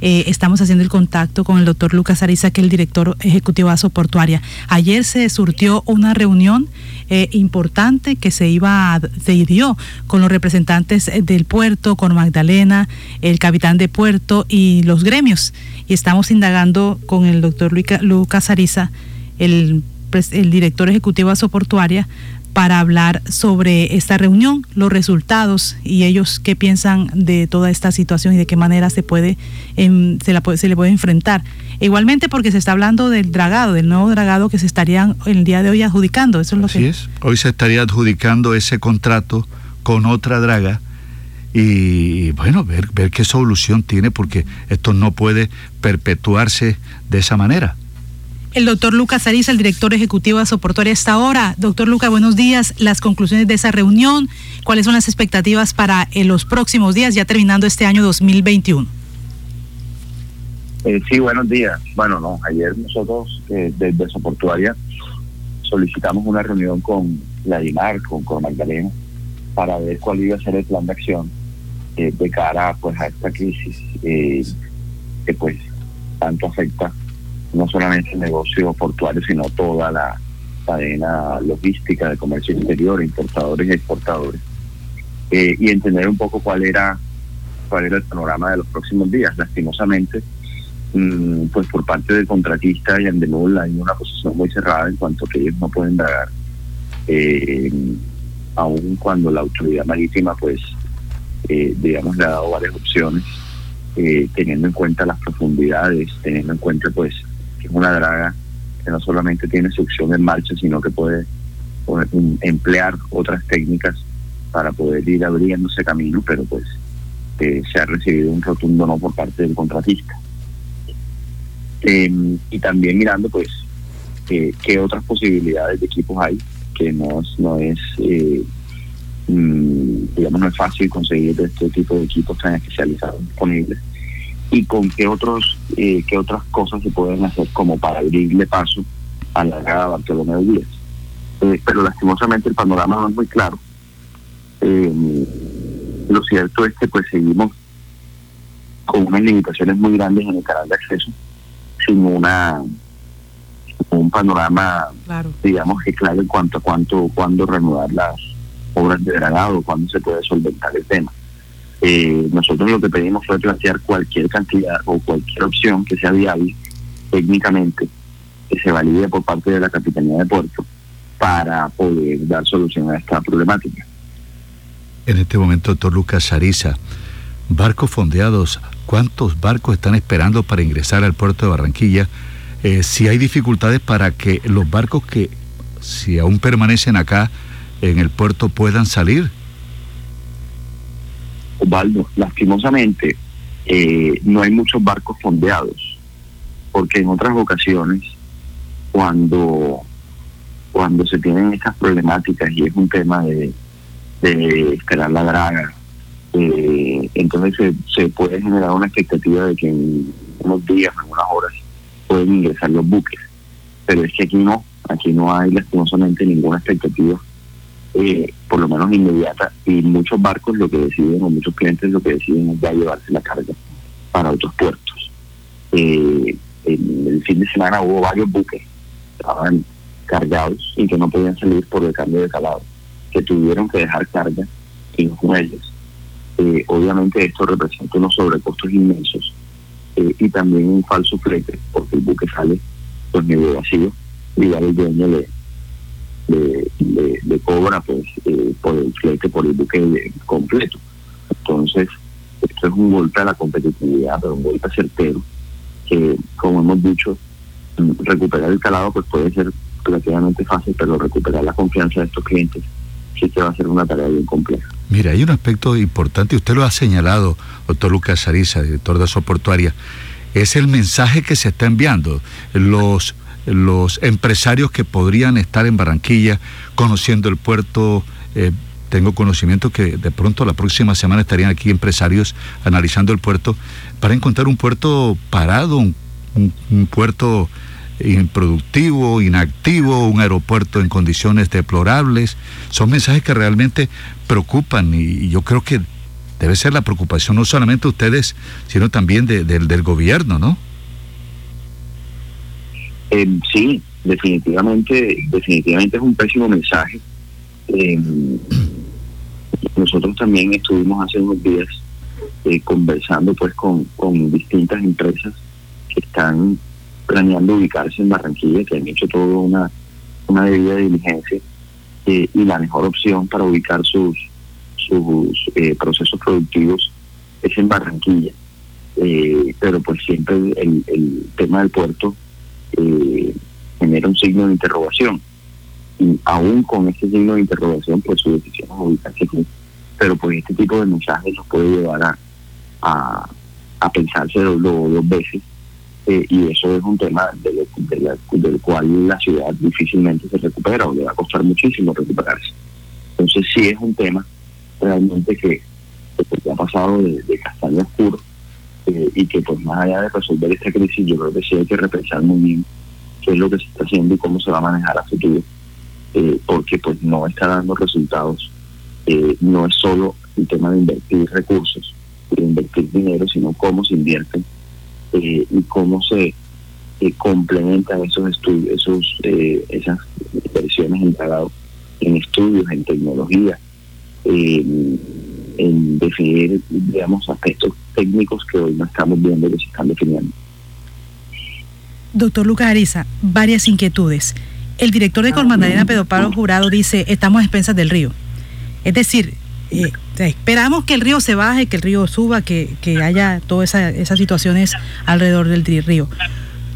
eh, estamos haciendo el contacto con el doctor Lucas Ariza, que es el director ejecutivo de Asoportuaria. Ayer se surtió una reunión eh, importante que se iba se dio con los representantes del puerto, con Magdalena, el capitán de puerto y los gremios. Y estamos indagando con el doctor Lucas Ariza, el, el director ejecutivo de Asoportuaria, para hablar sobre esta reunión, los resultados y ellos qué piensan de toda esta situación y de qué manera se puede em, se, la, se le puede enfrentar. Igualmente porque se está hablando del dragado, del nuevo dragado que se estarían el día de hoy adjudicando. Eso es lo Así es. Hoy se estaría adjudicando ese contrato con otra draga y bueno, ver, ver qué solución tiene porque esto no puede perpetuarse de esa manera. El doctor Lucas Ariza, el director ejecutivo de Soportoria, esta hora. Doctor Lucas, buenos días. Las conclusiones de esa reunión, ¿cuáles son las expectativas para en los próximos días, ya terminando este año 2021? Eh, sí, buenos días. Bueno, no, ayer nosotros eh, desde Soportuaria solicitamos una reunión con la DIMAR, con, con Magdalena, para ver cuál iba a ser el plan de acción eh, de cara pues a esta crisis eh, que pues tanto afecta no solamente el negocio portuario, sino toda la cadena logística de comercio interior, importadores y exportadores, eh, y entender un poco cuál era cuál era el panorama de los próximos días. Lastimosamente, mm, pues por parte del contratista y Andenul hay una posición muy cerrada en cuanto que ellos no pueden dragar, eh, cuando la autoridad marítima, pues, eh, digamos, le ha dado varias opciones, eh, teniendo en cuenta las profundidades, teniendo en cuenta, pues, que es una draga que no solamente tiene succión en marcha, sino que puede emplear otras técnicas para poder ir abriéndose camino, pero pues eh, se ha recibido un rotundo no por parte del contratista. Em, y también mirando pues qué otras posibilidades de equipos hay, que no, no es, eh, mm, digamos, no es fácil conseguir este tipo de equipos tan especializados disponibles y con qué otros eh, qué otras cosas se pueden hacer como para abrirle paso a la de Bartolomé Díaz. Eh, pero lastimosamente el panorama no es muy claro. Eh, lo cierto es que pues seguimos con unas limitaciones muy grandes en el canal de acceso, sin una un panorama, digamos que claro en cuanto a cuánto, cuándo reanudar las obras de dragado, cuándo se puede solventar el tema. Eh, nosotros lo que pedimos fue plantear cualquier cantidad o cualquier opción que sea viable técnicamente, que se valide por parte de la Capitanía de Puerto para poder dar solución a esta problemática. En este momento, doctor Lucas Ariza, barcos fondeados, ¿cuántos barcos están esperando para ingresar al puerto de Barranquilla? Eh, si hay dificultades para que los barcos que, si aún permanecen acá en el puerto, puedan salir. Osvaldo, lastimosamente eh, no hay muchos barcos fondeados, porque en otras ocasiones, cuando, cuando se tienen estas problemáticas y es un tema de, de esperar la draga, eh, entonces se, se puede generar una expectativa de que en unos días, en unas horas, pueden ingresar los buques. Pero es que aquí no, aquí no hay lastimosamente ninguna expectativa eh, por lo menos inmediata, y muchos barcos lo que deciden, o muchos clientes lo que deciden es ya llevarse la carga para otros puertos. Eh, el fin de semana hubo varios buques que estaban cargados y que no podían salir por el cambio de calado, que tuvieron que dejar carga en los muelles. Eh, obviamente esto representa unos sobrecostos inmensos eh, y también un falso flete, porque el buque sale por medio vacío y ya el dueño le, de, cobra pues eh, por el flete, por el buque completo. Entonces, esto es un golpe a la competitividad, pero un golpe certero, que como hemos dicho, recuperar el calado pues puede ser relativamente fácil, pero recuperar la confianza de estos clientes sí que va a ser una tarea bien compleja. Mira, hay un aspecto importante, usted lo ha señalado, doctor Lucas Ariza, director de Soportuaria, es el mensaje que se está enviando. Los los empresarios que podrían estar en Barranquilla conociendo el puerto. Eh, tengo conocimiento que de pronto la próxima semana estarían aquí empresarios analizando el puerto para encontrar un puerto parado, un, puerto improductivo, inactivo, un aeropuerto en condiciones deplorables. Son mensajes que realmente preocupan y, yo creo que debe ser la preocupación no solamente de ustedes, sino también de, del gobierno, ¿no? Eh, sí, definitivamente, definitivamente es un pésimo mensaje. Eh, nosotros también estuvimos hace unos días eh, conversando pues con, con distintas empresas que están planeando ubicarse en Barranquilla, que han hecho toda una, una debida diligencia eh, y la mejor opción para ubicar sus, sus eh, procesos productivos es en Barranquilla. Eh, pero pues siempre el, el tema del puerto genera un signo de interrogación. Y aún con ese signo de interrogación, pues su decisión es ubicarse aquí. Pero pues este tipo de mensajes nos puede llevar a, a, pensarse dos, dos veces eh, y eso es un tema del cual la ciudad difícilmente se recupera o le va a costar muchísimo recuperarse. Entonces sí es un tema realmente que, que ha pasado de, castaño oscuro eh, y que pues más allá de resolver esta crisis yo creo que sí hay que repensar muy bien qué es lo que se está haciendo y cómo se va a manejar a futuro eh, porque pues no está dando resultados no es solo el tema de invertir recursos de invertir dinero sino cómo se invierten eh, y cómo se eh, complementan esos estudios, esos, eh, esas inversiones en en estudios, en tecnología, en definir, digamos, aspectos técnicos que hoy no estamos viendo que se están definiendo. Doctor Lucas Ariza, varias inquietudes. El director de Colmandarena, Pedro Pablo Jurado, dice, estamos a expensas del río. Es decir, eh, esperamos que el río se baje, que el río suba, que, haya todas esas situaciones alrededor del río.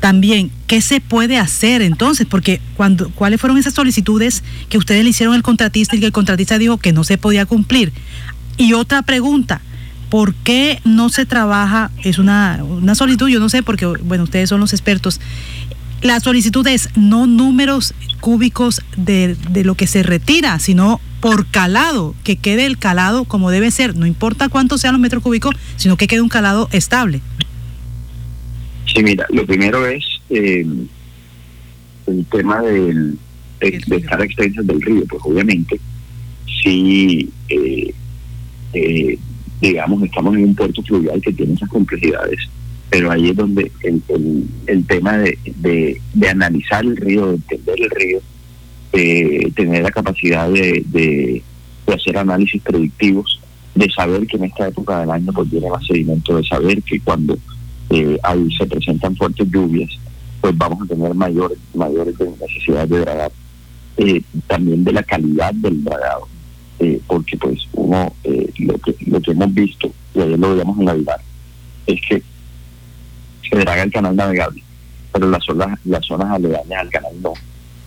También, ¿qué se puede hacer entonces? Porque cuando, ¿cuáles fueron esas solicitudes que ustedes le hicieron al contratista y que el contratista dijo que no se podía cumplir? Y otra pregunta, ¿por qué no se trabaja? Es una, una solicitud, yo no sé, porque, bueno, ustedes son los expertos. La solicitud es no números cúbicos de, de lo que se retira, sino por calado, que quede el calado como debe ser, no importa cuántos sean los metros cúbicos, sino que quede un calado estable. Sí, mira, lo primero es eh, el tema del, de, estar a extensas del río, pues obviamente, si, eh, eh, digamos, estamos en un puerto fluvial que tiene esas complejidades, pero ahí es donde el, tema de, analizar el río, de entender el río, eh, tener la capacidad de, de, hacer análisis predictivos, de saber que en esta época del año pues viene más sedimento, de saber que cuando eh, ahí se presentan fuertes lluvias, pues vamos a tener mayores mayores necesidades de dragar. Eh, también de la calidad del dragado, eh, porque pues uno, lo, que, lo que hemos visto, y ayer lo veíamos en la vida, es que se draga el canal navegable, pero las zonas, las zonas aledañas al canal no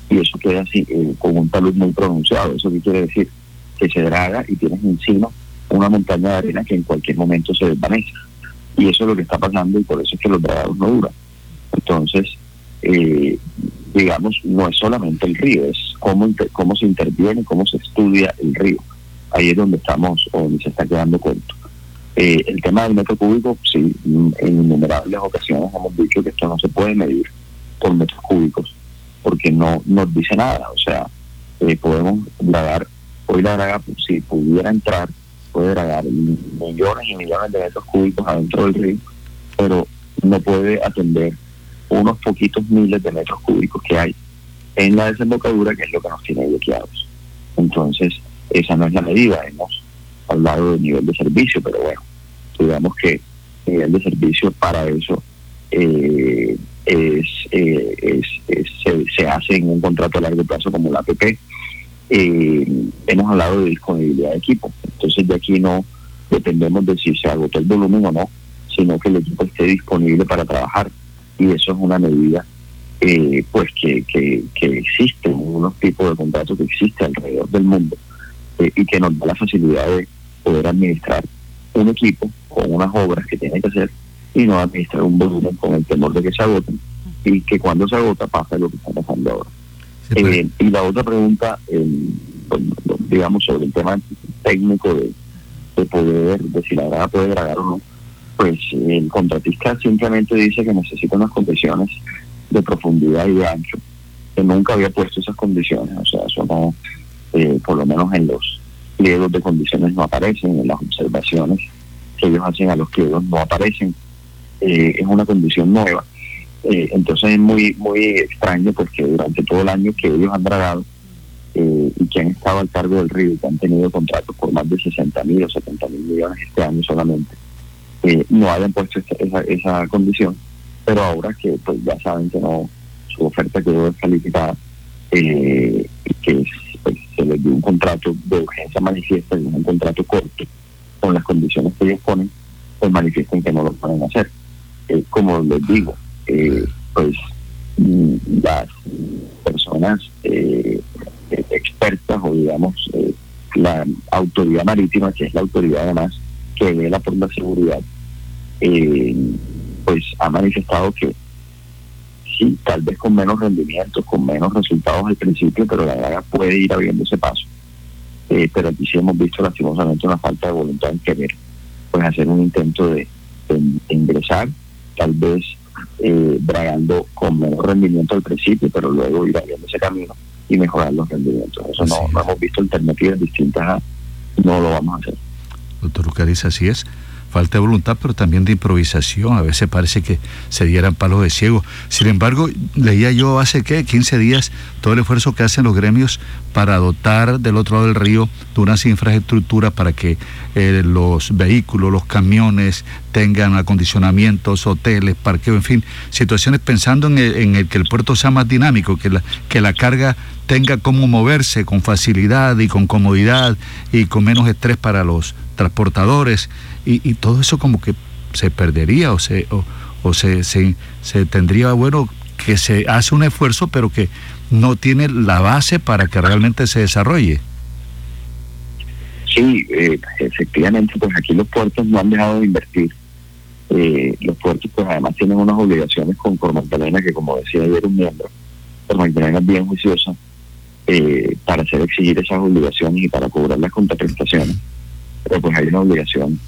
y eso queda así eh, con un talud muy pronunciado. ¿Eso qué quiere decir? Que se draga y tienes encima una montaña de arena que en cualquier momento se desvanece. Y eso es lo que está pasando y por eso es que los dragados no duran. Entonces, eh, digamos, no es solamente el río, es cómo, cómo se interviene, cómo se estudia el río. Ahí es donde estamos, o se está quedando corto. Eh, el tema del metro cúbico, sí, en innumerables ocasiones hemos dicho que esto no se puede medir por metros cúbicos porque no nos dice nada. O sea, eh, podemos dragar, hoy la draga, si pudiera entrar, puede dragar millones y millones de metros cúbicos adentro del río, pero no puede atender unos poquitos miles de metros cúbicos que hay en la desembocadura, que es lo que nos tiene bloqueados. Entonces, esa no es la medida. Hemos hablado del nivel de servicio, pero bueno, digamos que el nivel de servicio para eso eh, es, eh, se, hace en un contrato a largo plazo como la APP. Eh, hemos hablado de disponibilidad de equipo, entonces de aquí no dependemos de si se agotó el volumen o no, sino que el equipo esté disponible para trabajar y eso es una medida eh, pues que, que, que existe, unos tipos de contratos que existe alrededor del mundo y que nos da la facilidad de poder administrar un equipo con unas obras que tiene que hacer y no administrar un volumen con el temor de que se agoten y que cuando se agota pasa lo que está pasando ahora. Eh, y la otra pregunta, digamos, sobre el tema técnico de, poder, de si la grada puede grabar o no, pues el contratista simplemente dice que necesita unas condiciones de profundidad y de ancho, que nunca había puesto esas condiciones, o sea, eso no, eh, por lo menos en los pliegos de condiciones no aparecen, en las observaciones que ellos hacen a los pliegos no aparecen, eh, es una condición nueva. Eh, entonces es muy muy extraño porque durante todo el año que ellos han dragado eh, y que han estado al cargo del río y que han tenido contratos por más de 60 mil o 70 mil millones este año solamente, no hayan puesto esa, esa condición, pero ahora que pues ya saben que no su oferta quedó descalificada eh, manifiesta y un contrato corto con las condiciones que ellos ponen, pues manifiesten que no lo pueden hacer. Eh, como les digo, eh, pues mm, las personas eh, expertas o digamos la autoridad marítima, que es la autoridad además que vela por la seguridad, pues ha manifestado que sí, tal vez con menos rendimiento, con menos resultados al principio, pero la verdad puede ir abriendo ese paso. Eh, pero aquí sí hemos visto lastimosamente una falta de voluntad en querer pues hacer un intento de, ingresar, tal vez eh, bragando con menos rendimiento al principio, pero luego ir abriendo ese camino y mejorar los rendimientos. Eso no, no, hemos visto alternativas distintas a no lo vamos a hacer. Doctor Lucariz, así es falta de voluntad, pero también de improvisación. A veces parece que se dieran palos de ciego. Sin embargo, leía yo hace, ¿qué? 15 días todo el esfuerzo que hacen los gremios para dotar del otro lado del río de unas infraestructuras para que eh, los vehículos, los camiones tengan acondicionamientos, hoteles, parqueo, en fin, situaciones pensando en el, que el puerto sea más dinámico, que la, que la carga tenga cómo moverse con facilidad y con comodidad y con menos estrés para los transportadores y, todo eso como que se perdería o se o, se, se, tendría bueno que se hace un esfuerzo pero que no tiene la base para que realmente se desarrolle. Sí, eh, efectivamente, pues aquí los puertos no han dejado de invertir. Eh, los puertos pues además tienen unas obligaciones con Magdalena que como decía ayer un miembro, Magdalena es bien juiciosa eh, para hacer exigir esas obligaciones y para cobrar las contraprestaciones. Pero pues hay una obligación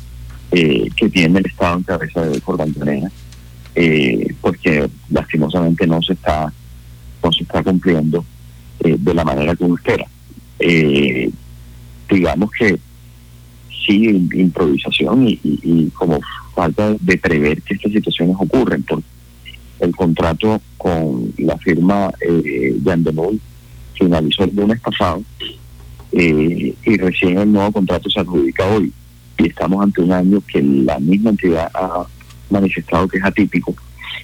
eh, que tiene el Estado en cabeza de Corbantanera, eh, porque lastimosamente no se está, no se está cumpliendo eh, de la manera que uno espera. Eh, digamos que sí, improvisación y, como falta de prever que estas situaciones ocurren, por el contrato con la firma eh, Yandenol finalizó el lunes pasado y recién el nuevo contrato se adjudica hoy y estamos ante un año que la misma entidad ha manifestado que es atípico.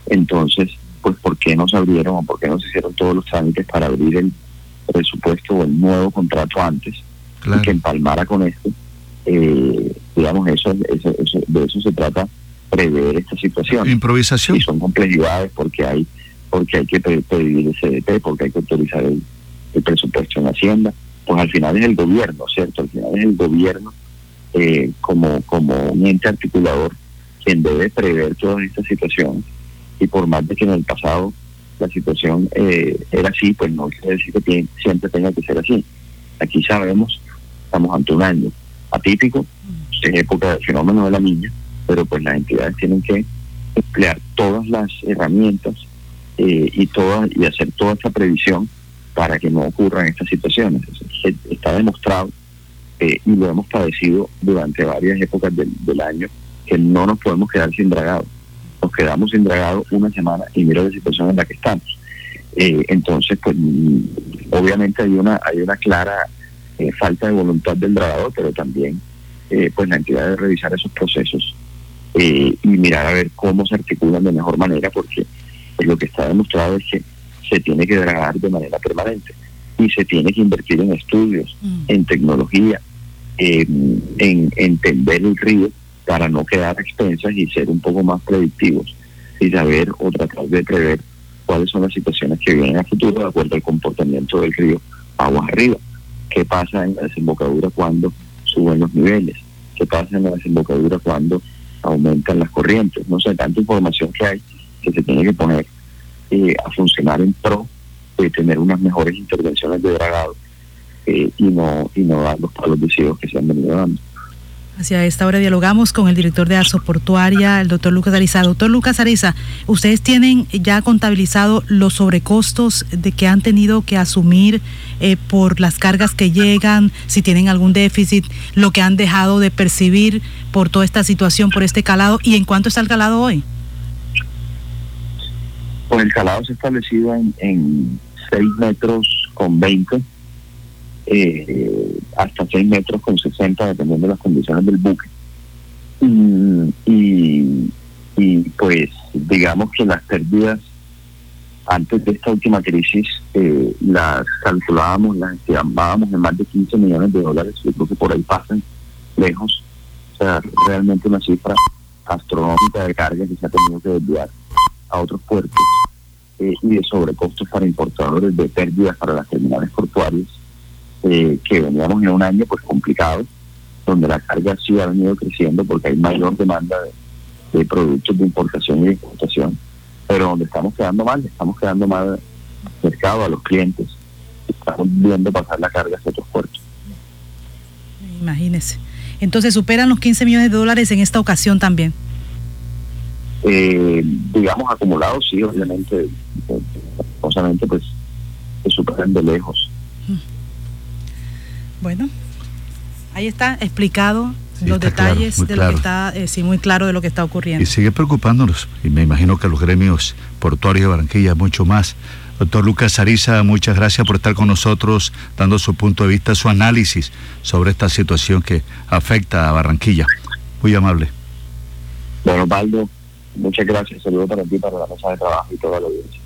Entonces, pues, ¿por qué no se abrieron o por qué no se hicieron todos los trámites para abrir el presupuesto o el nuevo contrato antes y que empalmara con esto? Eh, digamos, eso, eso, de eso se trata, prever esta situación. Improvisación. Y son complejidades porque hay porque hay que pedir el CDP, porque hay que autorizar el, el presupuesto en Hacienda. Pues al final es el gobierno, ¿cierto? Al final es el gobierno eh, como, como un ente articulador quien debe prever todas estas situaciones y por más de que en el pasado la situación eh, era así, pues no quiere decir que siempre tenga que ser así. Aquí sabemos, estamos ante un año atípico, en época del fenómeno de la niña, pero pues las entidades tienen que emplear todas las herramientas eh, y todas y hacer toda esta previsión para que no ocurran estas situaciones. está demostrado eh, y lo hemos padecido durante varias épocas del, año, que no nos podemos quedar sin dragado. Nos quedamos sin dragado una semana y mira la situación en la que estamos. Eh, entonces, pues mm, obviamente hay una, hay una clara eh, falta de voluntad del dragador, pero también pues la entidad de revisar esos procesos y mirar a ver cómo se articulan de mejor manera, porque pues, lo que está demostrado es que se tiene que dragar de manera permanente y se tiene que invertir en estudios, mm. en tecnología, en, entender el río para no quedar expensas y ser un poco más predictivos y saber o tratar de prever cuáles son las situaciones que vienen a futuro de acuerdo al comportamiento del río aguas arriba. ¿Qué pasa en la desembocadura cuando suben los niveles? ¿Qué pasa en la desembocadura cuando aumentan las corrientes? No sé, tanta información que hay que se tiene que poner eh, a funcionar en pro de tener unas mejores intervenciones de dragado eh, y no y no dar los palos de ciegos que se han venido dando. Hacia esta hora dialogamos con el director de Portuaria, el doctor Lucas Ariza. Doctor Lucas Ariza, ¿ustedes tienen ya contabilizado los sobrecostos de que han tenido que asumir eh, por las cargas que llegan, si tienen algún déficit, lo que han dejado de percibir por toda esta situación, por este calado? ¿Y en cuánto está el calado hoy? El calado se ha establecido en, en 6 metros con 20 eh, hasta 6 metros con 60, dependiendo de las condiciones del buque. Y, y, pues digamos que las pérdidas antes de esta última crisis eh, las calculábamos, las estimábamos en más de 15 millones de dólares. Yo creo que por ahí pasan lejos. O sea, realmente una cifra astronómica de carga que se ha tenido que desviar a otros puertos eh, y de sobrecostos para importadores, de pérdidas para las terminales portuarias eh, que veníamos en un año pues complicado, donde la carga sí ha venido creciendo porque hay mayor demanda de, productos de importación y de exportación, pero donde estamos quedando mal, estamos quedando mal mercado a los clientes, estamos viendo pasar la carga hacia otros puertos. Imagínese. Entonces superan los 15 millones de dólares en esta ocasión también. Eh, digamos acumulados, sí, obviamente, obviamente pues se superan de lejos. Bueno, ahí está explicado los detalles de lo que está, eh, sí, muy claro de lo que está ocurriendo. Y sigue preocupándonos, y me imagino que los gremios portuarios de Barranquilla mucho más. Doctor Lucas Ariza, muchas gracias por estar con nosotros, dando su punto de vista, su análisis sobre esta situación que afecta a Barranquilla. Muy amable. Bueno, Baldo, muchas gracias. Saludos para ti, para la mesa de trabajo y toda la audiencia.